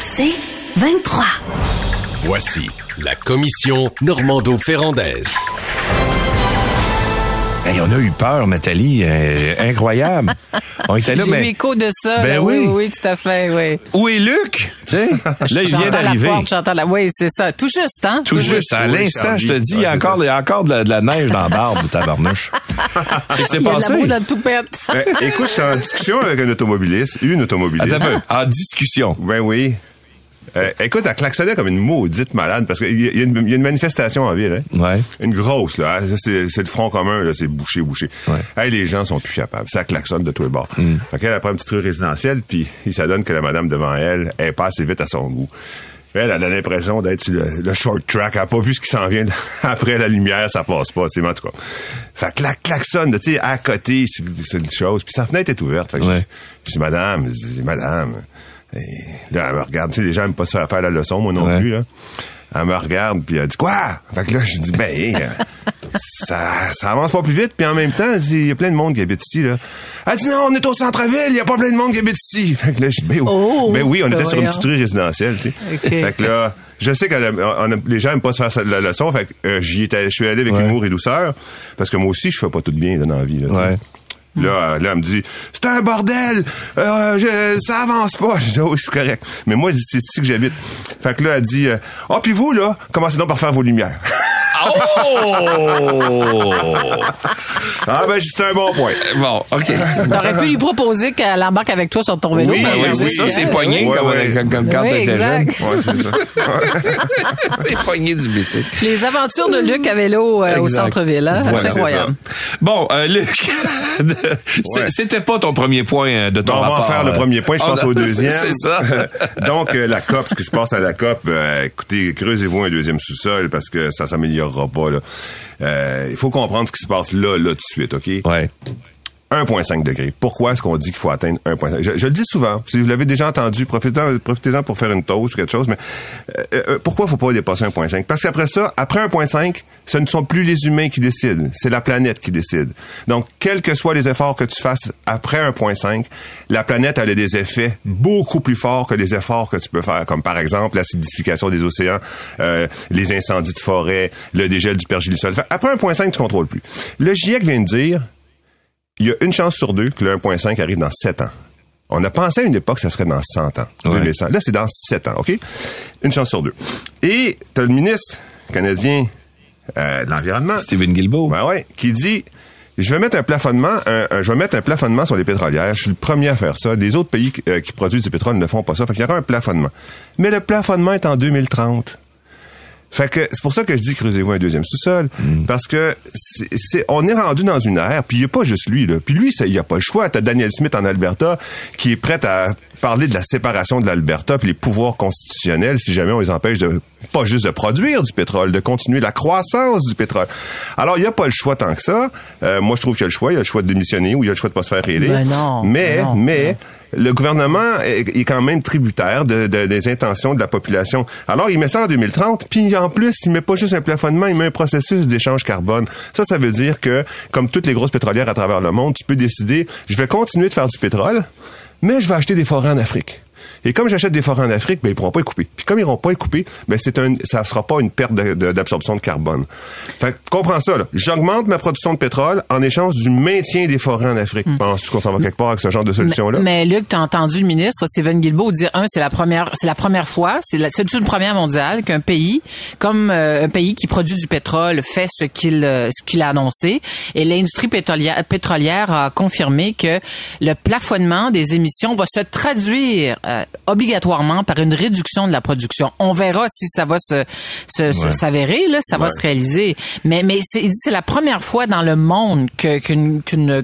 C'est 23. Voici la commission Normando-Ferrandaise. Hey, on a eu peur, Nathalie. euh, incroyable. On était là, J'ai eu mais. écho de ça. Ben là. oui. oui. oui, tout à fait, oui. Où est Luc? Tu sais, là, il vient J'entends la d'arriver. porte, j'entends la... Oui, c'est ça. Tout juste, hein? Tout juste, à oui, l'instant, je te dis, il y a encore, il y a encore de, la, de la neige dans la barbe, tabarnouche. C'est que c'est Il y a de passé. la boue dans le toupette. Ben, écoute, j'étais en discussion avec un automobiliste, une automobiliste. Attends un peu. En discussion. Ben oui. Euh, écoute, elle klaxonnait comme une maudite malade parce qu'il y, a- y une- il y a une manifestation en ville. Hein? Ouais. Une grosse, là. hein. C'est le front commun, là. C'est bouché, bouché. Ouais. Hey, les gens sont plus capables. Ça klaxonne de tous les bords. Mm. Fait qu'elle, elle prend une petite rue résidentielle, puis il s'adonne que la madame devant elle, elle passe vite à son goût. Elle, elle a l'impression d'être sur le, le short track. Elle a pas vu ce qui s'en vient. Après la lumière, ça passe pas, tu sais, en tout cas. Fait que la klaxonne, tu sais, à côté, c'est une chose. Puis sa fenêtre est ouverte. Fait que Ouais. madame, je dis, madame. Et là, elle me regarde. Tu sais, les gens aiment pas se faire faire la leçon, moi non Ouais. plus, là. Elle me regarde, puis elle dit, quoi? Fait que là, je dis, ben, euh, ça, ça avance pas plus vite, puis en même temps, elle dit, il y a plein de monde qui habite ici, là. Elle dit, non, on est au centre-ville, il y a pas plein de monde qui habite ici. Fait que là, je dis, ben, oui. Oh, ben oui, on était ben sur une petite rue résidentielle, tu sais. Fait que là, je sais que les gens aiment pas se faire la leçon, fait que euh, j'y étais, je suis allé avec Ouais. humour et douceur, parce que moi aussi, je fais pas tout bien, là, dans la vie, là, tu sais. Ouais. Là, euh, là, elle me dit, c'est un bordel, euh, je- ça avance pas. Je dis, oh, c'est correct. Mais moi, c'est ici que j'habite. Fait que là, elle dit, euh, oh, puis vous, là, commencez donc par faire vos lumières. Oh! ah, ben, c'est un bon point. bon, OK. T'aurais pu lui proposer qu'elle embarque avec toi sur ton vélo. Oui, Ben Ben oui, oui, c'est oui. ça, c'est poigné Ouais, comme, ouais. comme- comme quand Oui, t'étais jeune. Ouais, c'est ça. c'est poigné du bicycle. Les aventures de Luc à vélo euh, au centre-ville, hein? Voilà, c'est incroyable. Bon, euh, Luc, c'était pas ton premier point euh, de ton Bon, on va en faire le euh. premier point, je Ah, pense non, au deuxième. C'est ça. Donc, euh, la COP, ce qui se passe à la COP, euh, écoutez, creusez-vous un deuxième sous-sol parce que ça Euh, Il faut comprendre ce qui se passe là, là, tout de suite, OK? Ouais. 1,5 degré. Pourquoi est-ce qu'on dit qu'il faut atteindre 1,5? Je, le dis souvent. Si vous l'avez déjà entendu, profitez-en profitez-en pour faire une toast ou quelque chose, mais euh, euh, pourquoi faut pas dépasser 1,5? Parce qu'après ça, après 1,5, ce ne sont plus les humains qui décident, c'est la planète qui décide. Donc, quels que soient les efforts que tu fasses après 1,5, la planète a des effets beaucoup plus forts que les efforts que tu peux faire, comme par exemple l'acidification des océans, euh, les incendies de forêt, le dégel du pergélisol. Après 1,5, tu contrôles plus. Le GIEC vient de dire il y a une chance sur deux que le 1.5 arrive dans 7 ans. On a pensé à une époque que ça serait dans 100 ans. Ouais. 2100. Là, c'est dans 7 ans, OK? Une chance sur deux. Et tu as le ministre canadien euh, de l'Environnement. Steven Guilbeault. Ben ouais, qui dit je vais mettre un plafonnement, un- un- je vais mettre un plafonnement sur les pétrolières. Je suis le premier à faire ça. Les autres pays qui, euh, qui produisent du pétrole ne font pas ça. Fait qu'il y aura un plafonnement. Mais le plafonnement est en 2030. Fait que c'est pour ça que je dis creusez-vous un deuxième sous-sol parce que c'est, c'est- on est rendu dans une ère puis il y a pas juste lui là. Puis lui ça, il y a pas le choix. T'as Daniel Smith en Alberta qui est prêt à parler de la séparation de l'Alberta puis les pouvoirs constitutionnels si jamais on les empêche de pas juste de produire du pétrole, de continuer la croissance du pétrole. Alors il y a pas le choix tant que ça. Euh, moi je trouve qu'il y a le choix, il y a le choix de démissionner ou il y a le choix de pas se faire réélire. Ben non, mais ben non, mais le gouvernement est, quand même tributaire de- de- des intentions de la population. Alors, il met ça en 2030, puis en plus, il met pas juste un plafonnement, il met un processus d'échange carbone. Ça, ça veut dire que, comme toutes les grosses pétrolières à travers le monde, tu peux décider, je vais continuer de faire du pétrole, mais je vais acheter des forêts en Afrique. Et comme j'achète des forêts en Afrique, ben, ils pourront pas y couper. Puis comme ils pourront pas y couper, ben, c'est un, ça sera pas une perte de- de- d'absorption de, carbone. Fait que, comprends ça, là. J'augmente ma production de pétrole en échange du maintien des forêts en Afrique. Penses-tu qu'on s'en va quelque part avec ce genre de solution-là? Mais, mais Luc, t'as entendu le ministre Steven Guilbeault dire un, c'est la première, c'est la première fois, c'est la, c'est une première mondiale qu'un pays, comme euh, un pays qui produit du pétrole, fait ce qu'il euh, ce qu'il a annoncé. Et l'industrie pétrolière, pétrolière a confirmé que le plafonnement des émissions va se traduire euh, obligatoirement par une réduction de la production. On verra si ça va se s'avérer là, ça va se réaliser. Mais mais c'est la première fois dans le monde que qu'une qu'une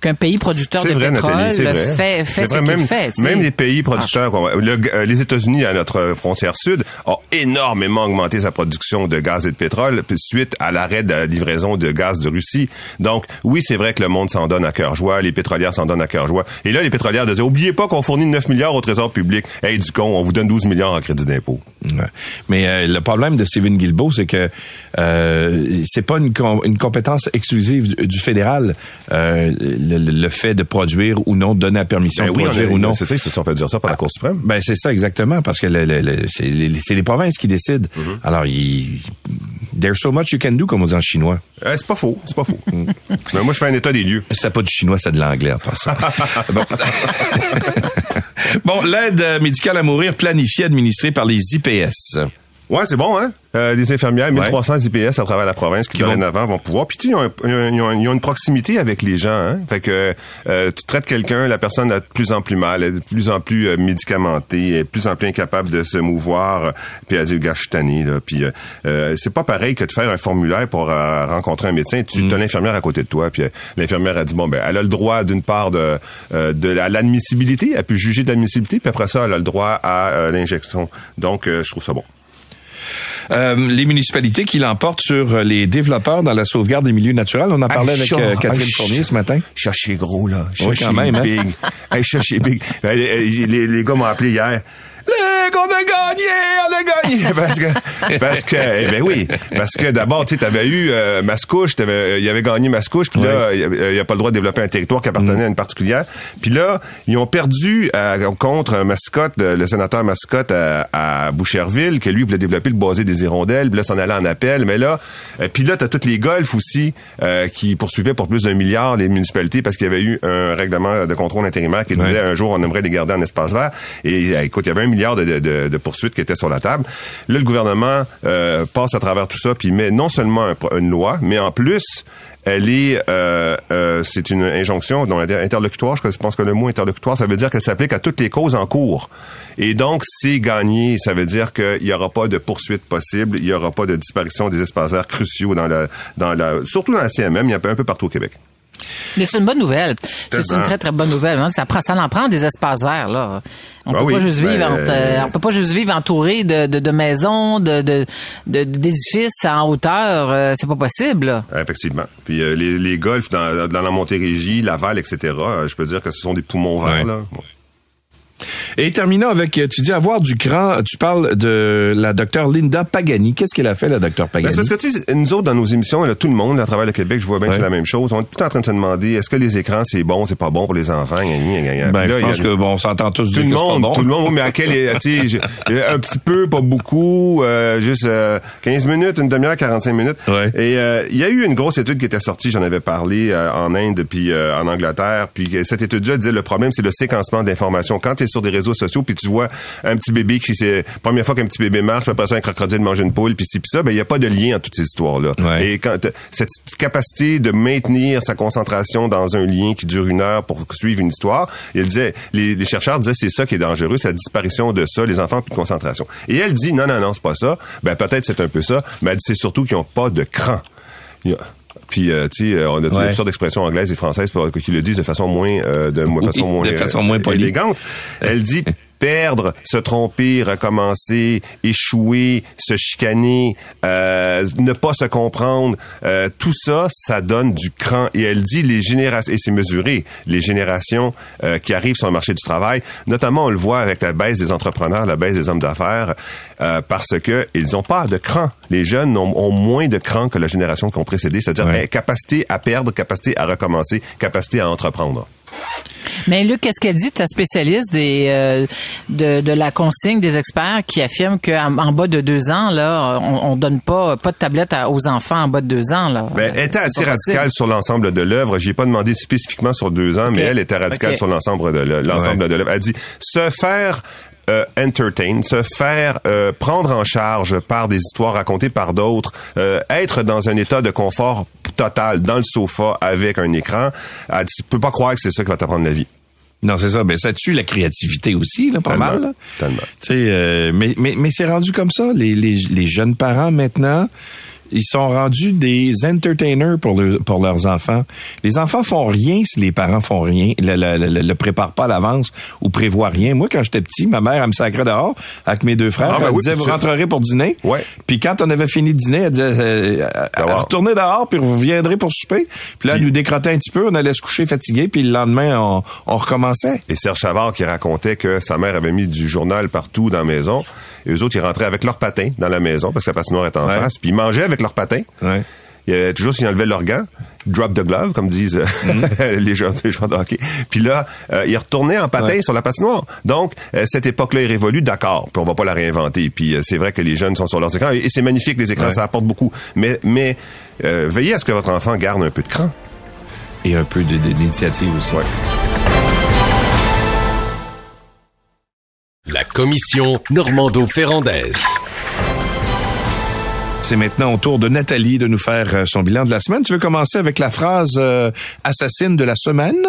qu'un pays producteur de vrai, pétrole Nathalie, c'est vrai. fait, fait ce même, fait. même les pays producteurs, comme, le- euh, les États-Unis à notre frontière sud, ont énormément augmenté sa production de gaz et de pétrole suite à l'arrêt de la livraison de gaz de Russie. Donc, oui, c'est vrai que le monde s'en donne à cœur joie, les pétrolières s'en donnent à cœur joie. Et là, les pétrolières disaient, oubliez pas qu'on fournit 9 milliards au trésor public. Hey, du con, on vous donne 12 milliards en crédit d'impôt. Ouais. Mais euh, le problème de Stephen Guilbeault, c'est que euh, c'est pas une, com- une compétence exclusive du, du fédéral, euh, le, fait de produire ou non, donner la permission Ben de oui, produire ou non. C'est ça, ils se sont fait dire ça par la Cour suprême. Ben c'est ça exactement parce que le- le- le- c'est les, provinces qui décident. Mm-hmm. Alors il there's so much you can do comme on dit en chinois. Euh, c'est pas faux, c'est pas faux. Mais moi, je fais un état des lieux. C'est pas du chinois, c'est de l'anglais en passant. bon, Bon, l'aide médicale à mourir planifiée administrée par les IPS. Ouais, c'est bon, hein? Euh, les infirmières, 1300 IPS à travers la province qui, Qui dorénavant vont pouvoir. Puis tu sais, ils ils ils ont une proximité avec les gens. Hein? Fait que euh, tu traites quelqu'un, la personne a de plus en plus mal, elle est de plus en plus euh, médicamentée, elle est de plus en plus incapable de se mouvoir. euh, puis elle dit, gars, je suis tanné, là. Puis euh, euh, c'est pas pareil que de faire un formulaire pour euh, rencontrer un médecin. Tu as l'infirmière à côté de toi. Puis euh, l'infirmière a dit, bon, ben, elle a le droit d'une part de, euh, de la- l'admissibilité. Elle peut juger de l'admissibilité. Puis après ça, elle a le droit à euh, l'injection. Donc, euh, je trouve ça bon. Euh, les municipalités qui l'emportent sur les développeurs dans la sauvegarde des milieux naturels. On en parlait avec euh, Catherine Fournier ce matin. Chercher gros, là. Oui, quand même, hein. big. hey, chercher big. Euh, les gars m'ont appelé hier. Gars, on a gagné, on a gagné. Parce que, parce que, eh ben oui. Parce que d'abord, tu sais, t'avais eu euh, Mascouche, t'avais, euh, il avait gagné Mascouche, puis là, il n'y a pas le droit de développer un territoire qui appartenait à une particulière. Puis là, ils ont perdu contre un mascotte, le sénateur mascotte à, à Boucherville, que lui voulait développer le boisé des hirondelles, puis là, s'en allait en appel. Mais là, euh, puis là, t'as toutes les golfs aussi euh, qui poursuivaient pour plus d'un milliard les municipalités parce qu'il y avait eu un règlement de contrôle intérimaire qui disait un jour on aimerait les garder en espace vert. Et écoute, il y avait un milliard de, poursuites qui étaient sur la table. Là, le gouvernement euh, passe à travers tout ça puis met non seulement une loi, mais en plus elle est, euh, euh, c'est une injonction dont interlocutoire. Je pense que le mot interlocutoire, ça veut dire qu'elle s'applique à toutes les causes en cours. Et donc, c'est gagné. Ça veut dire qu'il n'y aura pas de poursuite possible. Il n'y aura pas de disparition des espaces verts cruciaux dans la, dans la, surtout dans la CMM. Il y en a un peu partout au Québec. Mais c'est une bonne nouvelle. C'est une très, très bonne nouvelle. hein. Ça, prend, ça en prend des espaces verts, là. On Ben peut oui, pas juste ben, vivre, entre- euh, on peut pas juste vivre entouré de, de, de maisons, de, de, de- d'édifices en hauteur. Euh, c'est pas possible, là. Effectivement. Puis euh, les, les golfs dans, dans la Montérégie, Laval, etc., euh, je peux dire que ce sont des poumons verts. Ouais. Là. Bon. Et terminons avec, euh, tu dis avoir du cran, tu parles de la docteure Linda Pagani. Qu'est-ce qu'elle a fait, la docteure Ben, Pagani? parce que, tu sais, nous autres, dans nos émissions, là, tout le monde, à travers le Québec, je vois bien que Ouais. c'est la même chose. On est tout le temps en train de se demander, est-ce que les écrans, c'est bon, c'est pas bon pour les enfants? Ben, là, je y a- pense que bon, on s'entend tous tout dire le que c'est pas monde, bon. tout le monde, mais à quel, tu sais, j'ai- un petit peu, pas beaucoup, euh, juste euh, 15 minutes, une demi-heure, 45 minutes. Ouais. Et euh, il y a eu une grosse étude qui était sortie, j'en avais parlé euh, en Inde puis euh, en Angleterre, puis cette étude-là disait le problème c'est le séquencement d'informations. Quand es sur des réseaux sociaux puis tu vois un petit bébé qui c'est première fois qu'un petit bébé marche, puis après ça un crocodile mange une poule puis ci puis ça, ben il y a pas de lien entre toutes ces histoires-là. Ouais. Et quand cette capacité de maintenir sa concentration dans un lien qui dure une heure pour suivre une histoire, il disait les, les chercheurs disaient c'est ça qui est dangereux, c'est la disparition de ça, les enfants plus de concentration. Et elle dit non non non, c'est pas ça. Ben peut-être c'est un peu ça, mais elle dit c'est surtout qu'ils ont pas de cran. Puis, euh, tu sais, euh, on a Ouais. toutes sortes d'expressions anglaises et françaises pour, qui le disent de façon moins, euh, de, Oui, façon moins, de façon moins euh, polie. élégante. Elle dit perdre, se tromper, recommencer, échouer, se chicaner, euh, ne pas se comprendre, euh, tout ça, ça donne du cran. Et elle dit les générations, et c'est mesuré, les générations euh, qui arrivent sur le marché du travail, notamment on le voit avec la baisse des entrepreneurs, la baisse des hommes d'affaires, euh, parce que ils ont pas de cran. Les jeunes ont, ont moins de cran que la génération qui ont précédé, c'est-à-dire Ouais. eh, capacité à perdre, capacité à recommencer, capacité à entreprendre. Mais Luc, qu'est-ce qu'elle dit, ta spécialiste des, euh, de, de la consigne des experts qui affirme qu'en en bas de deux ans, là, on, on donne pas, pas de tablette à- aux enfants en bas de deux ans, là? Ben, elle était assez radicale sur l'ensemble de l'œuvre. J'ai pas demandé spécifiquement sur deux ans, mais elle était radicale sur l'ensemble de l'œuvre- l'ensemble Ouais. de l'œuvre. Elle dit se faire euh, entertain, se faire euh, prendre en charge par des histoires racontées par d'autres, euh, être dans un état de confort total dans le sofa avec un écran. Elle tu peux pas croire que c'est ça qui va t'apprendre la vie. Non, c'est ça. Ben, ça tue la créativité aussi, là, pas Tellement, mal. là. tellement. Euh, mais mais, mais c'est rendu comme ça. Les, les, les jeunes parents, maintenant, ils sont rendus des entertainers pour, le- pour leurs enfants. Les enfants font rien si les parents font rien, le, le, le- le préparent pas à l'avance ou prévoient rien. Moi, quand j'étais petit, ma mère, elle me sacrait dehors avec mes deux frères. Ah, ben elle oui, disait, vous rentrerez pour dîner. Ouais. Puis quand on avait fini de dîner, elle disait, euh, Dehors. retournez dehors, puis vous viendrez pour souper. Puis là, elle nous décrottait un petit peu, on allait se coucher fatigué, puis le lendemain, on, on recommençait. Et Serge Chavard qui racontait que sa mère avait mis du journal partout dans la maison. Et eux autres, ils rentraient avec leurs patins dans la maison parce que la patinoire était en Ouais. face. Puis ils mangeaient avec leurs patins. Ouais. Il y avait toujours s'ils enlevaient leurs gants. Drop the glove, comme disent Mm-hmm. les, joueurs, les joueurs de hockey. Puis là, euh, ils retournaient en patin Ouais. sur la patinoire. Donc, euh, cette époque-là est révolue, d'accord. Puis on va pas la réinventer. Puis euh, c'est vrai que les jeunes sont sur leurs écrans. Et, et c'est magnifique, les écrans, Ouais. ça apporte beaucoup. Mais, mais veillez à ce que votre enfant garde un peu de cran. Et un peu de- de- d'initiative aussi. Ouais. La commission Normando-Ferrandaise. C'est maintenant au tour de Nathalie de nous faire euh, son bilan de la semaine. Tu veux commencer avec la phrase euh, assassine de la semaine?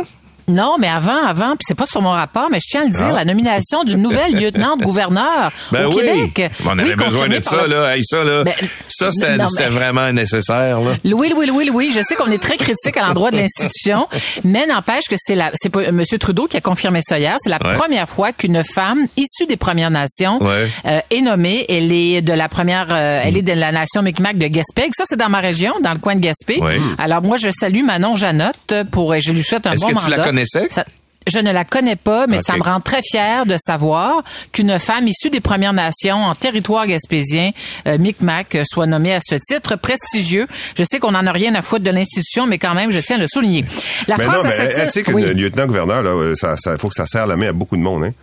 Non, mais avant, avant, puis c'est pas sur mon rapport, mais je tiens à le dire, Ah. la nomination d'une nouvelle lieutenant-gouverneur Ben au oui. Québec. On avait Oui, besoin de ça, le- là. Hey, ça, là. Ben, ça, c'était mais- vraiment nécessaire, là. Louis, Louis, Louis, Louis, je sais qu'on est très critique à l'endroit de l'institution, mais n'empêche que c'est la, c'est pas M. Trudeau qui a confirmé ça hier. C'est la Ouais. première fois qu'une femme issue des Premières Nations Ouais. euh, est nommée. Elle est de la première, euh, elle est de la nation Micmac de Gaspé. Ça, c'est dans ma région, dans le coin de Gaspé. Ouais. Alors moi, je salue Manon Janotte pour, et je lui souhaite un bon mandat. Connaissais? Ça- je ne la connais pas, mais ça me rend très fière de savoir qu'une femme issue des Premières Nations en territoire gaspésien, euh, Micmac, euh, soit nommée à ce titre prestigieux. Je sais qu'on n'en a rien à foutre de l'institution, mais quand même, je tiens à le souligner. La Mais non, mais assassine- tu sais qu'une Oui. lieutenant-gouverneur, là, euh, ça, ça, faut que ça serre la main à beaucoup de monde, hein.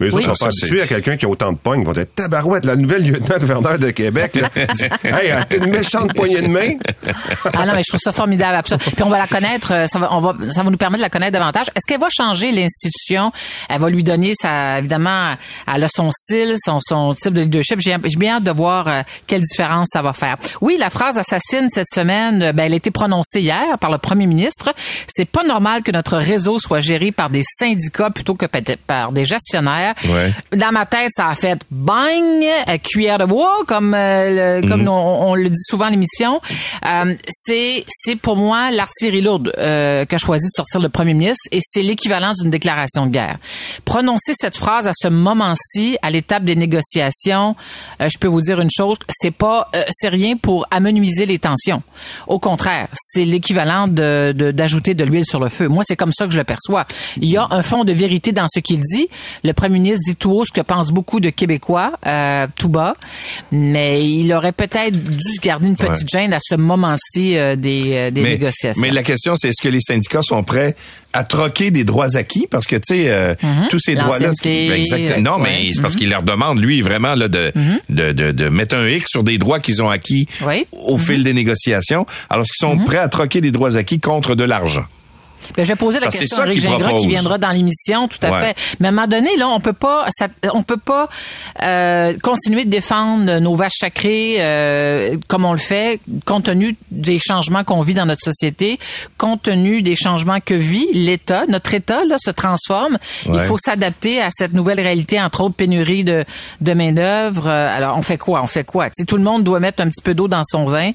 Mais eux Oui. autres sont pas habitués à quelqu'un qui a autant de pognes. Ils vont dire, tabarouette, la nouvelle lieutenant-gouverneur de Québec, là. hey, t'as une méchante poignée de main. Ah non, mais je trouve ça formidable. absolument. Puis on va la connaître, euh, ça va, on va, ça va nous permettre de la connaître davantage. Est-ce qu'elle va changer l'institution? Elle va lui donner sa, évidemment, elle a son style, son, son type de leadership. J'ai bien hâte de voir euh, quelle différence ça va faire. Oui, la phrase assassine cette semaine, euh, ben, elle a été prononcée hier par le premier ministre. C'est pas normal que notre réseau soit géré par des syndicats plutôt que par des gestionnaires. Ouais. Dans ma tête, ça a fait bang, euh, cuillère de bois, comme euh, le- comme Mhm. on, on le dit souvent à l'émission. Euh, c'est c'est pour moi l'artillerie lourde euh, qu'a choisi de sortir le premier ministre et c'est l'équivalent d'une déclaration de guerre. Prononcer cette phrase à ce moment-ci, à l'étape des négociations, je peux vous dire une chose, c'est pas c'est rien pour amenuiser les tensions. Au contraire, c'est l'équivalent de de- d'ajouter de, l'huile sur le feu. Moi, c'est comme ça que je le perçois. Il y a un fond de vérité dans ce qu'il dit. Le premier ministre dit tout haut ce que pensent beaucoup de Québécois, euh, tout bas, mais il aurait peut-être dû garder une petite gêne à ce moment-ci euh, des, euh, des mais, négociations. mais la question, c'est est-ce que les syndicats sont prêts à troquer des droits acquis? Parce que, tu sais, euh, tous ces Mm-hmm. L'ancienneté, ben, non, ouais. mais c'est parce qu'il leur demande, lui, vraiment, là, de, de, de, de mettre un X sur des droits qu'ils ont acquis Oui. au fil des négociations, alors qu'ils sont prêts à troquer des droits acquis contre de l'argent? Ben, je vais poser la Parce question à Eric Gingras qui viendra dans l'émission, tout à Ouais. fait. Mais à un moment donné, là, on peut pas, ça- on peut pas euh, continuer de défendre nos vaches sacrées euh, comme on le fait, compte tenu des changements qu'on vit dans notre société, compte tenu des changements que vit l'État. Notre État là se transforme. Il faut s'adapter à cette nouvelle réalité, entre autres pénurie de, de main d'œuvre. Alors, on fait quoi? On fait quoi? Tu sais, tout le monde doit mettre un petit peu d'eau dans son vin.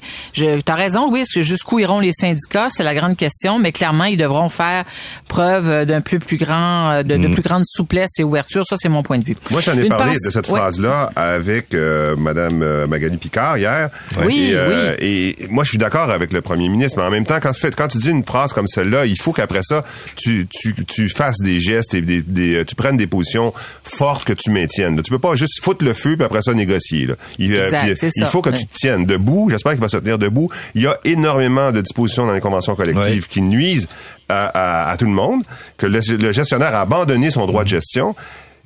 T'as raison, oui. Jusqu'où iront les syndicats? C'est la grande question. Mais clairement, ils devront faire preuve d'un peu plus grand, euh, de, de plus grande souplesse et ouverture. Ça, c'est mon point de vue. Moi, j'en ai Une parlé pense- de cette Ouais. phrase-là avec euh, Madame euh, Magali Picard hier. Oui, et, euh, et moi, je suis d'accord avec le premier ministre, mais en même temps, quand tu, fais, quand tu dis une phrase comme celle-là, il faut qu'après ça, tu, tu, tu fasses des gestes et des, des, euh, tu prennes des positions fortes que tu maintiennes. là. Tu peux pas juste foutre le feu puis après ça négocier. Là. Il, euh, Exact, puis, c'est il ça. faut que tu te tiennes debout. J'espère qu'il va se tenir debout. Il y a énormément de dispositions dans les conventions collectives qui nuisent à, à- à tout le monde, que le, le gestionnaire a abandonné son droit de gestion.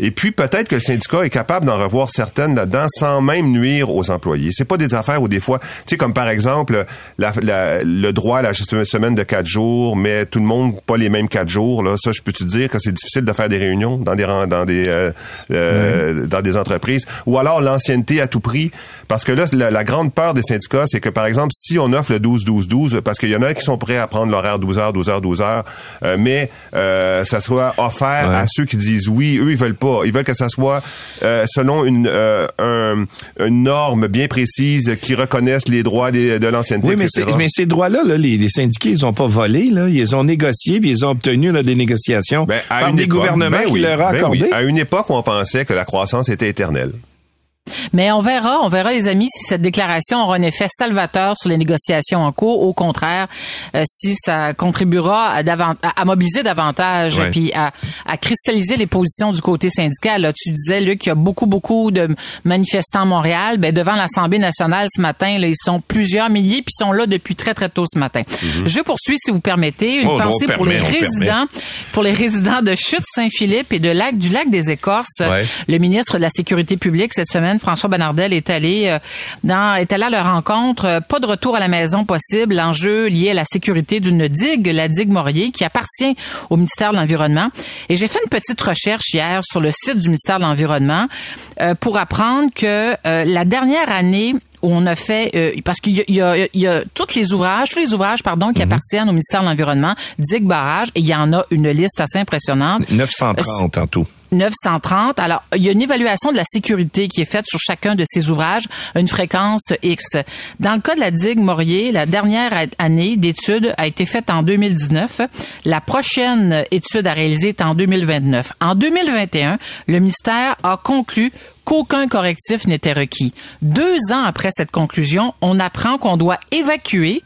Et puis peut-être que le syndicat est capable d'en revoir certaines là-dedans sans même nuire aux employés. C'est pas des affaires où des fois, tu sais comme par exemple la- la- le droit à la semaine de quatre jours, mais tout le monde pas les mêmes quatre jours. Là, ça je peux te dire que c'est difficile de faire des réunions dans des dans des euh, euh, dans des entreprises? Ou alors l'ancienneté à tout prix, parce que là la, la grande peur des syndicats, c'est que par exemple si on offre le 12-12-12, parce qu'il y en a qui sont prêts à prendre l'horaire 12 heures, 12 heures, 12 heures, euh, mais euh, ça soit offert Ouais. à ceux qui disent oui, eux ils veulent pas pas. Ils veulent que ça soit euh, selon une, euh, un- une norme bien précise qui reconnaisse les droits des- de l'ancienneté, Oui, mais, etc. c'est- mais ces droits-là, là, les, les syndiqués, ils ont pas volé, là. Ils ont négociés, puis ils ont obtenu là, des négociations Ben, à par des époque, gouvernements ben qui leur ont ben accordé. oui. À une époque où on pensait que la croissance était éternelle. Mais on verra, on verra les amis si cette déclaration aura un effet salvateur sur les négociations en cours. Au contraire, euh, si ça contribuera à, à- mobiliser davantage Ouais. puis à, à cristalliser les positions du côté syndical. Là, tu disais Luc qu'il y a beaucoup beaucoup de manifestants à Montréal. Ben, devant l'Assemblée nationale ce matin, là, ils sont plusieurs milliers puis ils sont là depuis très très tôt ce matin. Je poursuis si vous permettez une. Oh, pensée pour les permet, résidents, pour les résidents de Chute Saint-Philippe et de lac du lac des Écorces. Ouais. Le ministre de la Sécurité publique cette semaine, François Bonnardel, est allé euh, dans, est allé à leur rencontre. Euh, Pas de retour à la maison possible. L'enjeu lié à la sécurité d'une digue, la digue Morier, qui appartient au ministère de l'Environnement. Et j'ai fait une petite recherche hier sur le site du ministère de l'Environnement euh, pour apprendre que la dernière année où on a fait euh, parce qu'il y a, y, y les ouvrages, tous les ouvrages pardon qui appartiennent au ministère de l'Environnement, digue barrage et il y en a une liste assez impressionnante. 930 en tout. 930. Alors, il y a une évaluation de la sécurité qui est faite sur chacun de ces ouvrages, une fréquence X. Dans le cas de la digue Morier, la dernière année d'études a été faite en 2019. La prochaine étude à réaliser est en 2029. En 2021, le ministère a conclu qu'aucun correctif n'était requis. Deux ans après cette conclusion, on apprend qu'on doit évacuer.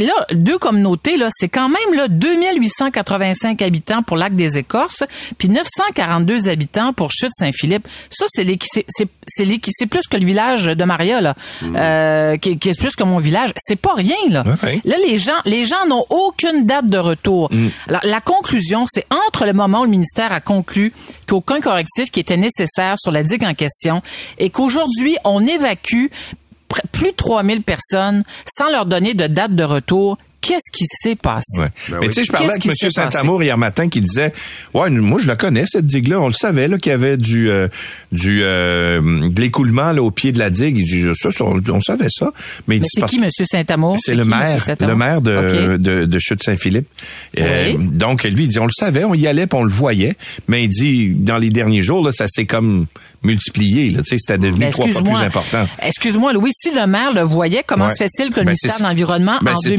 Là, deux communautés, là, c'est quand même là, 2885 habitants pour Lac des Écorces, puis 942 habitants pour Chute Saint-Philippe. Ça, c'est- c'est plus que le village de Maria, là, euh, qui, qui est plus que mon village. C'est pas rien, là. Là, les gens, les gens n'ont aucune date de retour. Alors, la conclusion, c'est entre le moment où le ministère a conclu qu'aucun correctif qui était nécessaire sur la digue en question et qu'aujourd'hui, on évacue plus de 3000 personnes sans leur donner de date de retour. Qu'est-ce qui s'est passé? Ouais. Ben mais oui. tu sais, je parlais avec M. Saint-Amour hier matin qui disait Ouais, moi je la connais, cette digue-là. On le savait là, qu'il y avait du euh, du euh, de l'écoulement là, au pied de la digue. Il dit ça, ça, on, on savait ça. Mais, il Mais c'est qui, M. Saint-Amour? c'est le qui, maire, le maire de, de, de Chute-Saint-Philippe. Euh, donc, lui, il dit, on le savait, on y allait, puis on le voyait. Mais il dit, dans les derniers jours, là, ça s'est comme multiplié. Là, tu sais, c'était devenu Ben, trois fois plus important. Excuse-moi, Louis, si le maire le voyait, comment Ouais. se fait-il que le Ben, ministère de l'Environnement, ben, en c'est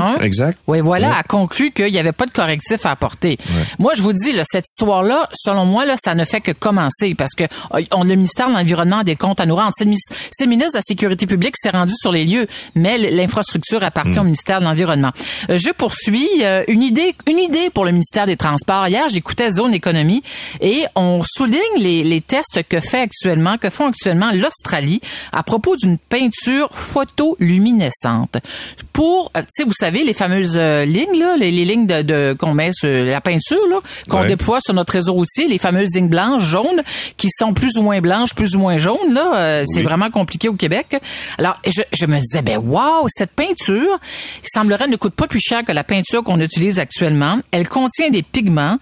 pour ça que je te dis ça. 2021, Exact. Oui, voilà, Ouais. a conclu qu'il n'y avait pas de correctif à apporter. Moi, je vous dis, là, cette histoire-là, selon moi, là, ça ne fait que commencer parce que euh, on, le ministère de l'Environnement a des comptes à nous rendre. C'est le, ministre de la Sécurité publique qui s'est rendu sur les lieux, mais l'infrastructure appartient au ministère de l'Environnement. Euh, je poursuis. euh, une idée, une idée pour le ministère des Transports. Hier, j'écoutais Zone Économie et on souligne les, les tests que fait actuellement, que font actuellement l'Australie à propos d'une peinture photoluminescente. Pour, tu sais, vous savez, les fameuses euh, lignes, là, les, les lignes de, de qu'on met sur la peinture, là, qu'on Ouais. déploie sur notre réseau routier, les fameuses lignes blanches, jaunes, qui sont plus ou moins blanches, plus ou moins jaunes, là, euh, c'est vraiment compliqué au Québec. Alors, je, je me disais, ben wow, cette peinture, il semblerait ne coûte pas plus cher que la peinture qu'on utilise actuellement. Elle contient des pigments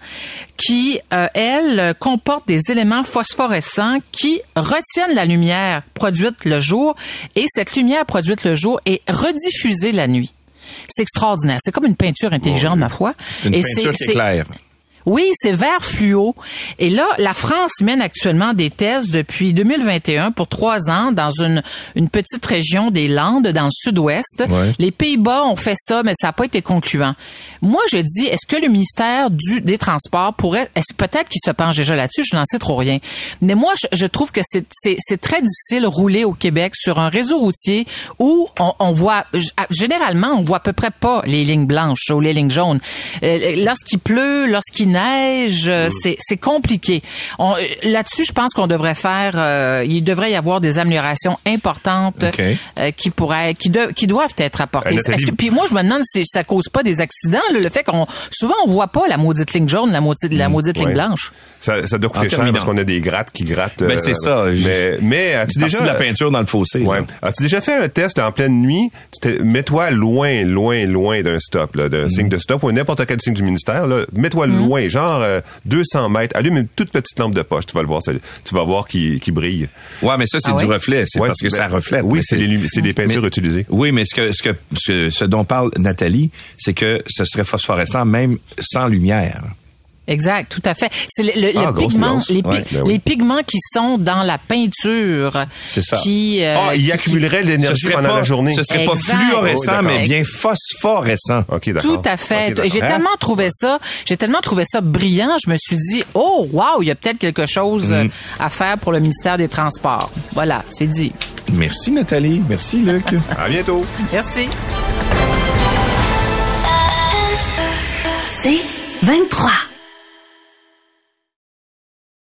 qui, euh, elles, euh, comportent des éléments phosphorescents qui retiennent la lumière produite le jour et cette lumière produite le jour est rediffusée la nuit. C'est extraordinaire. C'est comme une peinture intelligente, ma foi. Une Et peinture qui c'est- est claire. Oui, c'est vert fluo. Et là, la France mène actuellement des tests depuis 2021 pour trois ans dans une, une petite région des Landes, dans le sud-ouest. Ouais. Les Pays-Bas ont fait ça, mais ça n'a pas été concluant. Moi, je dis, est-ce que le ministère du, des Transports pourrait, est-ce peut-être qu'il se penche déjà là-dessus, je n'en sais trop rien. Mais moi, je, je trouve que c'est, c'est, c'est très difficile de rouler au Québec sur un réseau routier où on, on voit, généralement, on voit à peu près pas les lignes blanches ou les lignes jaunes. Euh, lorsqu'il pleut, lorsqu'il neige, euh, c'est, c'est compliqué. On- euh, là-dessus, je pense qu'on devrait faire, euh, il devrait y avoir des améliorations importantes euh, qui pourraient, qui, de- qui doivent être apportées. Euh, que- puis moi, je me demande si ça cause pas des accidents, là, le fait qu'on, souvent, on voit pas la maudite ligne jaune, la maudite, la maudite ligne Ouais. blanche. Ça, ça doit En coûter cher terminant. parce qu'on a des grattes qui grattent. Ben, c'est ça. Mais, mais as-tu déjà de la peinture dans le fossé. Ouais. As-tu déjà fait un test en pleine nuit? Mets-toi loin, loin, loin d'un stop, là, Mm. d'un signe de stop ou n'importe quel signe du ministère. Mets-toi loin, genre euh, 200 mètres. Allume une toute petite lampe de poche. Tu vas le voir. ça- tu vas voir qui, qui brille. Ouais, mais ça, c'est Ah du reflet. C'est Ouais, parce que ben, ça reflète. Oui, Mais c'est des, des peintures Mais- utilisées. Oui, mais ce que ce que ce, ce dont parle Nathalie, c'est que ce serait phosphorescent même sans lumière. Exact, tout à fait. C'est le, le- Ah, le pigment, les, Ouais, ben oui. les pigments qui sont dans la peinture, C'est ça. qui euh, Ah, il accumulerait de l'énergie pendant pas, la journée. ce serait pas fluorescent, Oh, mais bien phosphorescent. OK, d'accord. Tout à fait. OK, d'accord. j'ai Hein? tellement trouvé ça, j'ai tellement trouvé ça brillant, je me suis dit, oh wow, il y a peut-être quelque chose Mm. euh, à faire pour le ministère des Transports. Voilà, c'est dit. Merci, Nathalie. Merci, Luc. À bientôt. Merci. C'est 23.